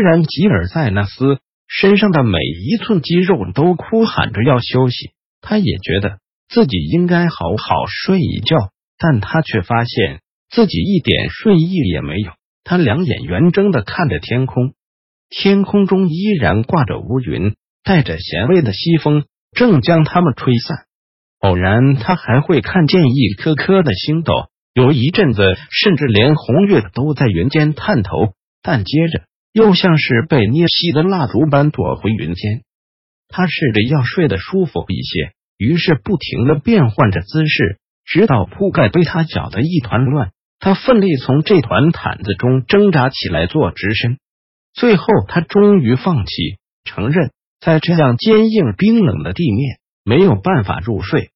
虽然吉尔塞纳斯身上的每一寸肌肉都哭喊着要休息，他也觉得自己应该好好睡一觉，但他却发现自己一点睡意也没有。他两眼圆睁的看着天空，天空中依然挂着乌云，带着咸味的西风正将它们吹散。偶然，他还会看见一颗颗的星斗，有一阵子，甚至连红月都在云间探头，但接着。又像是被捏熄的蜡烛般躲回云间。他试着要睡得舒服一些，于是不停的变换着姿势，直到铺盖被他搅得一团乱。他奋力从这团毯子中挣扎起来，做直身。最后，他终于放弃，承认在这样坚硬冰冷的地面没有办法入睡。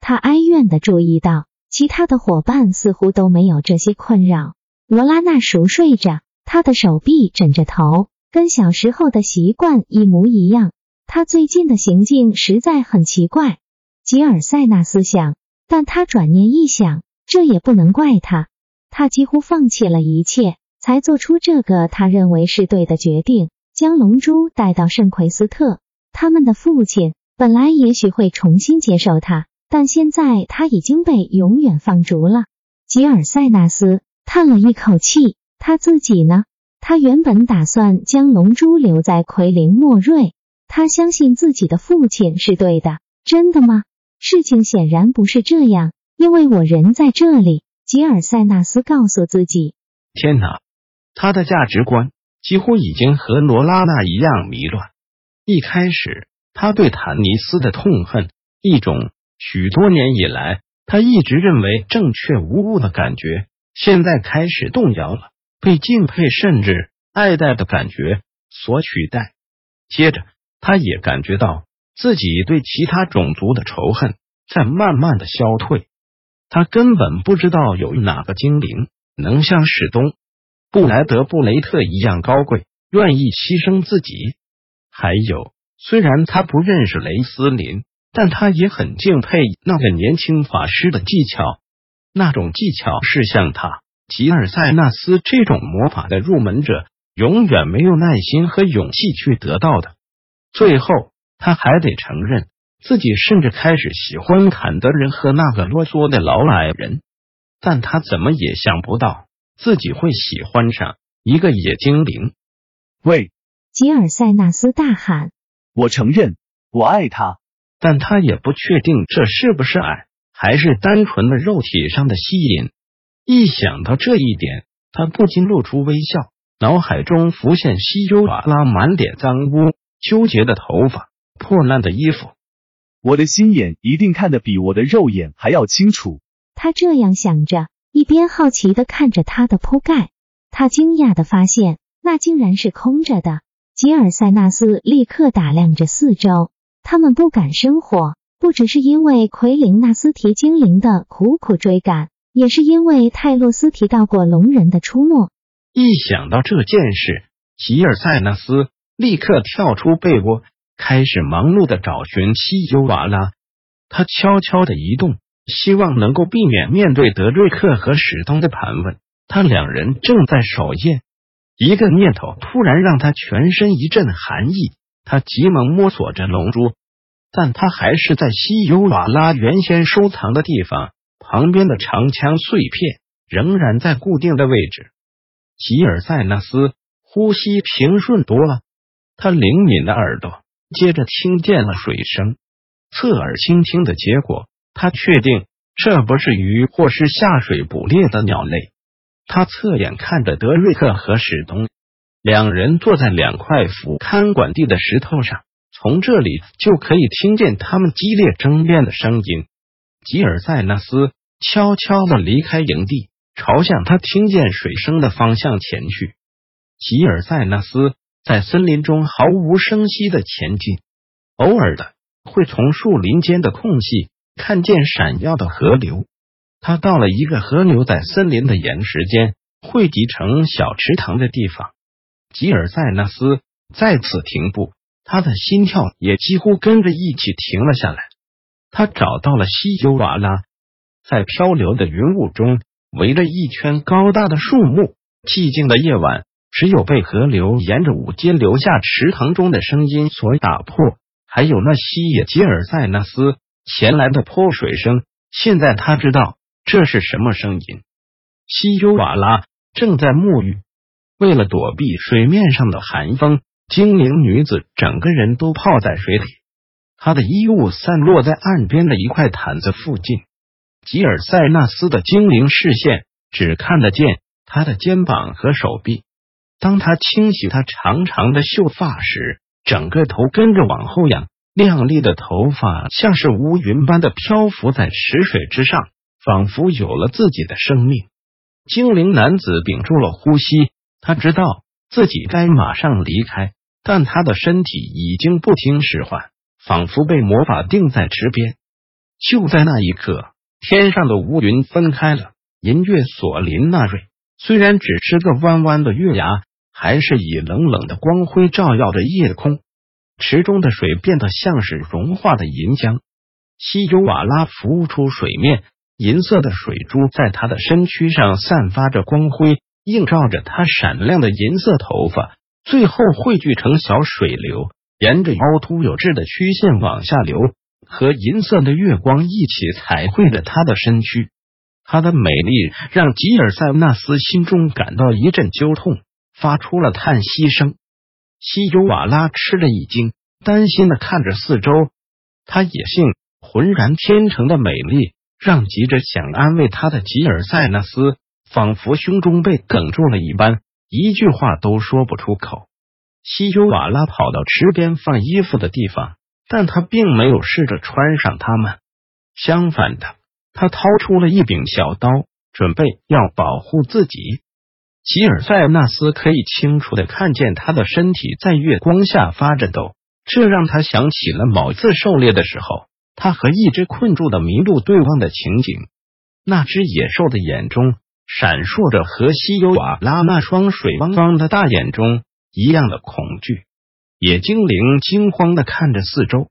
他哀怨的注意到，其他的伙伴似乎都没有这些困扰。罗拉娜熟睡着。他的手臂枕着头，跟小时候的习惯一模一样。他最近的行径实在很奇怪。吉尔塞纳思想，但他转念一想，这也不能怪他。他几乎放弃了一切，才做出这个他认为是对的决定，将龙珠带到圣奎斯特。他们的父亲本来也许会重新接受他，但现在他已经被永远放逐了。吉尔塞纳斯叹了一口气。他自己呢？他原本打算将龙珠留在奎林莫瑞。他相信自己的父亲是对的。真的吗？事情显然不是这样，因为我人在这里。吉尔塞纳斯告诉自己。天哪！他的价值观几乎已经和罗拉娜一样迷乱。一开始，他对坦尼斯的痛恨，一种许多年以来他一直认为正确无误的感觉，现在开始动摇了。被敬佩甚至爱戴的感觉所取代。接着，他也感觉到自己对其他种族的仇恨在慢慢的消退。他根本不知道有哪个精灵能像史东布莱德布雷特一样高贵，愿意牺牲自己。还有，虽然他不认识雷斯林，但他也很敬佩那个年轻法师的技巧。那种技巧是像他。吉尔塞纳斯这种魔法的入门者，永远没有耐心和勇气去得到的。最后，他还得承认，自己甚至开始喜欢坎德人和那个啰嗦的老矮人。但他怎么也想不到，自己会喜欢上一个野精灵。喂！吉尔塞纳斯大喊：“我承认，我爱他。”但他也不确定这是不是爱，还是单纯的肉体上的吸引。一想到这一点，他不禁露出微笑，脑海中浮现西优瓦拉满脸脏污、纠结的头发、破烂的衣服。我的心眼一定看得比我的肉眼还要清楚。他这样想着，一边好奇的看着他的铺盖。他惊讶的发现，那竟然是空着的。吉尔塞纳斯立刻打量着四周。他们不敢生火，不只是因为奎林纳斯提精灵的苦苦追赶。也是因为泰洛斯提到过龙人的出没，一想到这件事，吉尔塞纳斯立刻跳出被窝，开始忙碌的找寻西尤瓦拉。他悄悄的移动，希望能够避免面对德瑞克和史东的盘问。他两人正在守夜，一个念头突然让他全身一阵寒意。他急忙摸索着龙珠，但他还是在西尤瓦拉原先收藏的地方。旁边的长枪碎片仍然在固定的位置。吉尔塞纳斯呼吸平顺多了，他灵敏的耳朵接着听见了水声。侧耳倾听的结果，他确定这不是鱼或是下水捕猎的鸟类。他侧眼看着德瑞克和史东，两人坐在两块俯看管地的石头上，从这里就可以听见他们激烈争辩的声音。吉尔塞纳斯悄悄的离开营地，朝向他听见水声的方向前去。吉尔塞纳斯在森林中毫无声息的前进，偶尔的会从树林间的空隙看见闪耀的河流。他到了一个河流在森林的岩石间汇集成小池塘的地方，吉尔塞纳斯再次停步，他的心跳也几乎跟着一起停了下来。他找到了西尤瓦拉，在漂流的云雾中围着一圈高大的树木。寂静的夜晚，只有被河流沿着午间流下池塘中的声音所打破，还有那西野吉尔塞纳斯前来的泼水声。现在他知道这是什么声音。西尤瓦拉正在沐浴，为了躲避水面上的寒风，精灵女子整个人都泡在水里。他的衣物散落在岸边的一块毯子附近。吉尔塞纳斯的精灵视线只看得见。他的肩膀和手臂，当他清洗他长长的秀发时，整个头跟着往后仰，亮丽的头发像是乌云般的漂浮在池水之上，仿佛有了自己的生命。精灵男子屏住了呼吸，他知道自己该马上离开，但他的身体已经不听使唤，仿佛被魔法定在池边。就在那一刻，天上的乌云分开了，银月索林纳瑞。虽然只是个弯弯的月牙，还是以冷冷的光辉照耀着夜空。池中的水变得像是融化的银浆。西尤瓦拉浮出水面，银色的水珠在他的身躯上散发着光辉，映照着他闪亮的银色头发，最后汇聚成小水流，沿着凹凸有致的曲线往下流，和银色的月光一起彩绘着她的身躯。她的美丽让吉尔塞纳斯心中感到一阵揪痛，发出了叹息声。西尤瓦拉吃了一惊，担心的看着四周。她野性浑然天成的美丽，让急着想安慰她的吉尔塞纳斯仿佛胸中被哽住了一般，一句话都说不出口。西尤瓦拉跑到池边放衣服的地方，但他并没有试着穿上它们，相反的。他掏出了一柄小刀，准备要保护自己。吉尔塞纳斯可以清楚的看见他的身体在月光下发着抖，这让他想起了某次狩猎的时候，他和一只困住的麋鹿对望的情景。那只野兽的眼中闪烁着和西尤瓦拉那双水汪汪的大眼中一样的恐惧。野精灵惊慌的看着四周，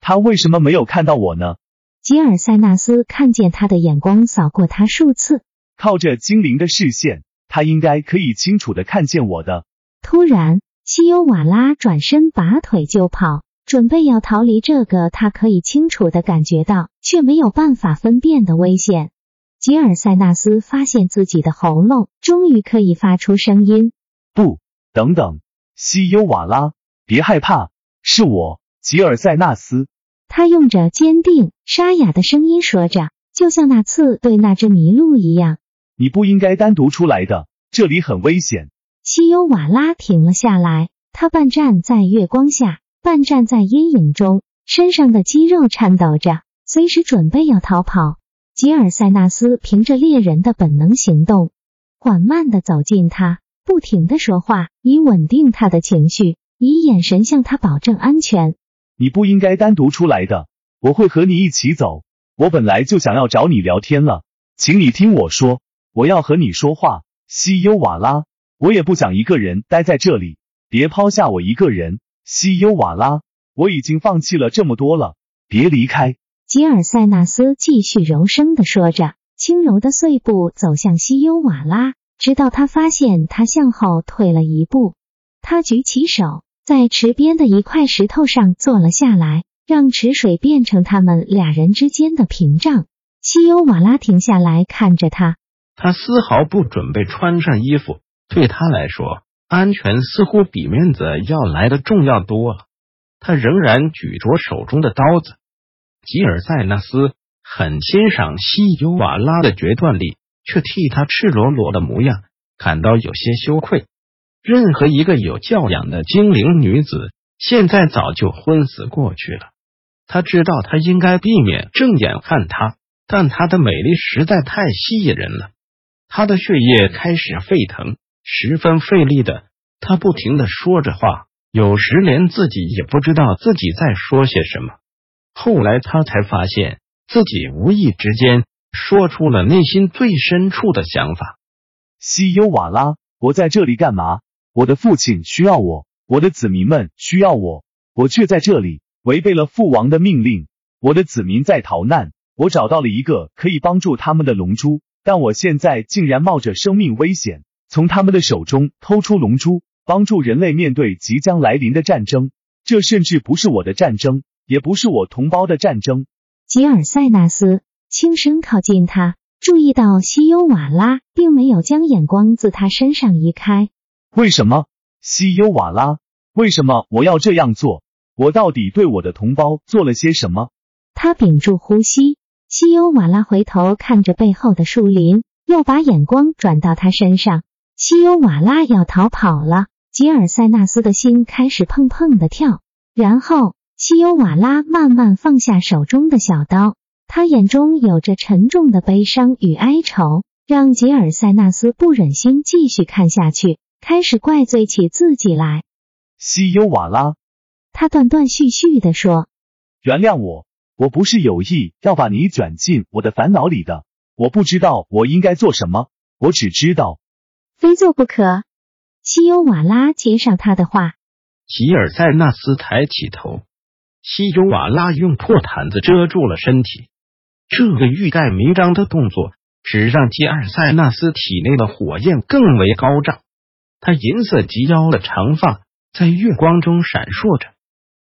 他为什么没有看到我呢？吉尔塞纳斯看见他的眼光扫过他数次，靠着精灵的视线，他应该可以清楚的看见我的。突然，西尤瓦拉转身拔腿就跑，准备要逃离这个他可以清楚的感觉到却没有办法分辨的危险。吉尔塞纳斯发现自己的喉咙终于可以发出声音。不，等等，西优瓦拉，别害怕，是我，吉尔塞纳斯。他用着坚定、沙哑的声音说着，就像那次对那只麋鹿一样。你不应该单独出来的，这里很危险。西优瓦拉停了下来，他半站在月光下，半站在阴影中，身上的肌肉颤抖着，随时准备要逃跑。吉尔塞纳斯凭着猎人的本能行动，缓慢的走近他，不停的说话，以稳定他的情绪，以眼神向他保证安全。你不应该单独出来的，我会和你一起走。我本来就想要找你聊天了，请你听我说，我要和你说话，西优瓦拉。我也不想一个人待在这里，别抛下我一个人，西优瓦拉。我已经放弃了这么多了，别离开。吉尔塞纳斯继续柔声的说着，轻柔的碎步走向西优瓦拉，直到他发现他向后退了一步，他举起手。在池边的一块石头上坐了下来，让池水变成他们俩人之间的屏障。西欧瓦拉停下来看着他，他丝毫不准备穿上衣服。对他来说，安全似乎比面子要来的重要多了。他仍然举着手中的刀子。吉尔塞纳斯很欣赏西尤瓦拉的决断力，却替他赤裸裸的模样感到有些羞愧。任何一个有教养的精灵女子，现在早就昏死过去了。他知道他应该避免正眼看她，但她的美丽实在太吸引人了。他的血液开始沸腾，十分费力的他不停的说着话，有时连自己也不知道自己在说些什么。后来他才发现自己无意之间说出了内心最深处的想法。西优瓦拉，我在这里干嘛？我的父亲需要我，我的子民们需要我，我却在这里违背了父王的命令。我的子民在逃难，我找到了一个可以帮助他们的龙珠，但我现在竟然冒着生命危险从他们的手中偷出龙珠，帮助人类面对即将来临的战争。这甚至不是我的战争，也不是我同胞的战争。吉尔塞纳斯轻声靠近他。注意到西优瓦拉并没有将眼光自他身上移开。为什么，西优瓦拉？为什么我要这样做？我到底对我的同胞做了些什么？他屏住呼吸。西优瓦拉回头看着背后的树林，又把眼光转到他身上。西优瓦拉要逃跑了。吉尔塞纳斯的心开始砰砰的跳。然后，西优瓦拉慢慢放下手中的小刀。他眼中有着沉重的悲伤与哀愁，让吉尔塞纳斯不忍心继续看下去，开始怪罪起自己来。西优瓦拉，他断断续续地说：“原谅我，我不是有意要把你卷进我的烦恼里的。我不知道我应该做什么，我只知道非做不可。”西优瓦拉接上他的话。吉尔塞纳斯抬起头，西优瓦拉用破毯子遮住了身体。这个欲盖弥彰的动作，只让吉尔塞纳斯体内的火焰更为高涨。他银色及腰的长发在月光中闪烁着，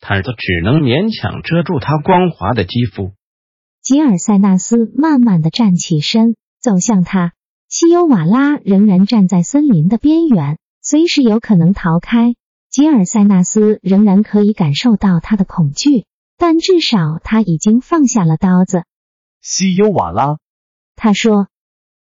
毯子只能勉强遮住他光滑的肌肤。吉尔塞纳斯慢慢的站起身，走向他。西尤瓦拉仍然站在森林的边缘，随时有可能逃开。吉尔塞纳斯仍然可以感受到他的恐惧，但至少他已经放下了刀子。西优瓦拉，他说：“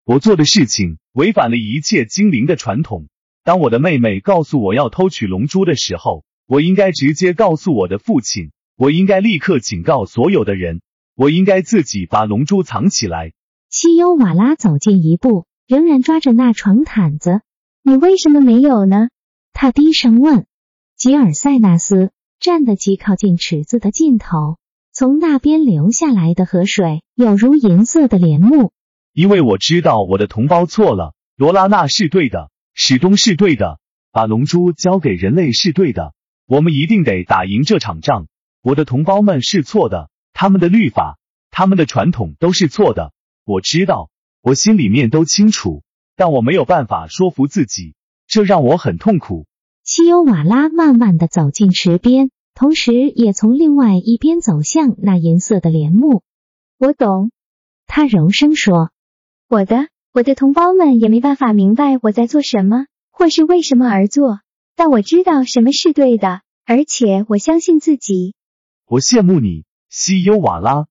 我做的事情违反了一切精灵的传统。当我的妹妹告诉我要偷取龙珠的时候，我应该直接告诉我的父亲。我应该立刻警告所有的人。我应该自己把龙珠藏起来。”西优瓦拉走近一步，仍然抓着那床毯子。“你为什么没有呢？”他低声问。吉尔塞纳斯站得极靠近池子的尽头。从那边流下来的河水有如银色的帘幕。因为我知道我的同胞错了，罗拉娜是对的，史东是对的，把龙珠交给人类是对的。我们一定得打赢这场仗。我的同胞们是错的，他们的律法、他们的传统都是错的。我知道，我心里面都清楚，但我没有办法说服自己，这让我很痛苦。西欧瓦拉慢慢的走进池边。同时，也从另外一边走向那银色的帘幕。我懂，他柔声说：“我的，我的同胞们也没办法明白我在做什么，或是为什么而做。但我知道什么是对的，而且我相信自己。”我羡慕你，西优瓦拉。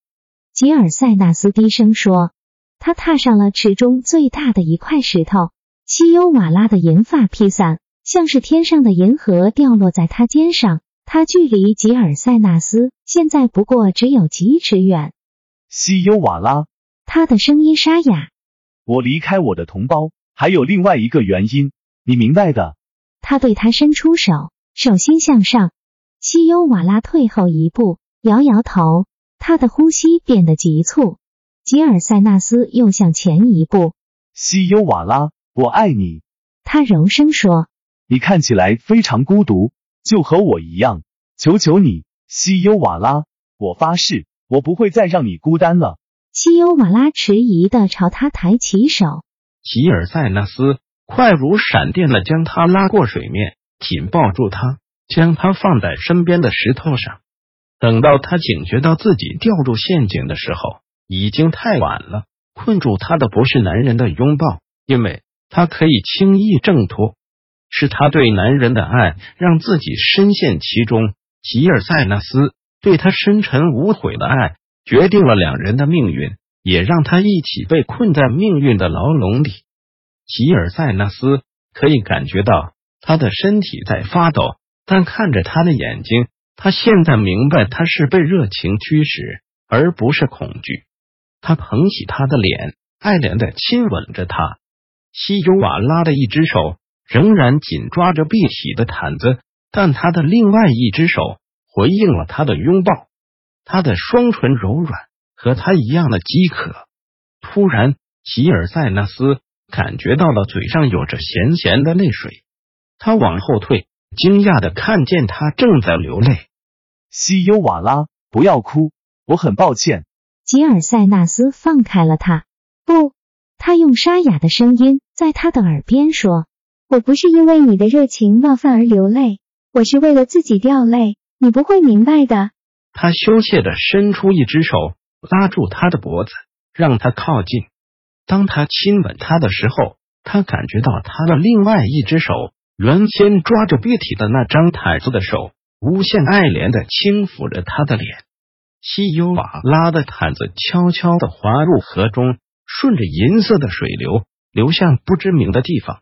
吉尔塞纳斯低声说。他踏上了池中最大的一块石头。西优瓦拉的银发披散，像是天上的银河掉落在他肩上。他距离吉尔塞纳斯现在不过只有几尺远。西优瓦拉，他的声音沙哑。我离开我的同胞还有另外一个原因，你明白的。他对他伸出手，手心向上。西优瓦拉退后一步，摇摇头，他的呼吸变得急促。吉尔塞纳斯又向前一步。西优瓦拉，我爱你。他柔声说。你看起来非常孤独。就和我一样，求求你，西优瓦拉，我发誓，我不会再让你孤单了。西优瓦拉迟疑的朝他抬起手，吉尔塞纳斯快如闪电的将他拉过水面，紧抱住他，将他放在身边的石头上。等到他警觉到自己掉入陷阱的时候，已经太晚了。困住他的不是男人的拥抱，因为他可以轻易挣脱。是他对男人的爱让自己深陷其中，吉尔塞纳斯对他深沉无悔的爱决定了两人的命运，也让他一起被困在命运的牢笼里。吉尔塞纳斯可以感觉到他的身体在发抖，但看着他的眼睛，他现在明白他是被热情驱使，而不是恐惧。他捧起他的脸，爱怜的亲吻着他。西尤瓦拉的一只手。仍然紧抓着碧玺的毯子，但他的另外一只手回应了他的拥抱。他的双唇柔软，和他一样的饥渴。突然，吉尔塞纳斯感觉到了嘴上有着咸咸的泪水，他往后退，惊讶的看见他正在流泪。西优瓦拉，不要哭，我很抱歉。吉尔塞纳斯放开了他。不，他用沙哑的声音在他的耳边说：“我不是因为你的热情冒犯而流泪，我是为了自己掉泪。你不会明白的。”他羞怯的伸出一只手，拉住他的脖子，让他靠近。当他亲吻他的时候，他感觉到他的另外一只手原先抓着碧体的那张毯子的手，无限爱怜的轻抚着他的脸。西尤瓦拉的毯子悄悄的滑入河中，顺着银色的水流流向不知名的地方。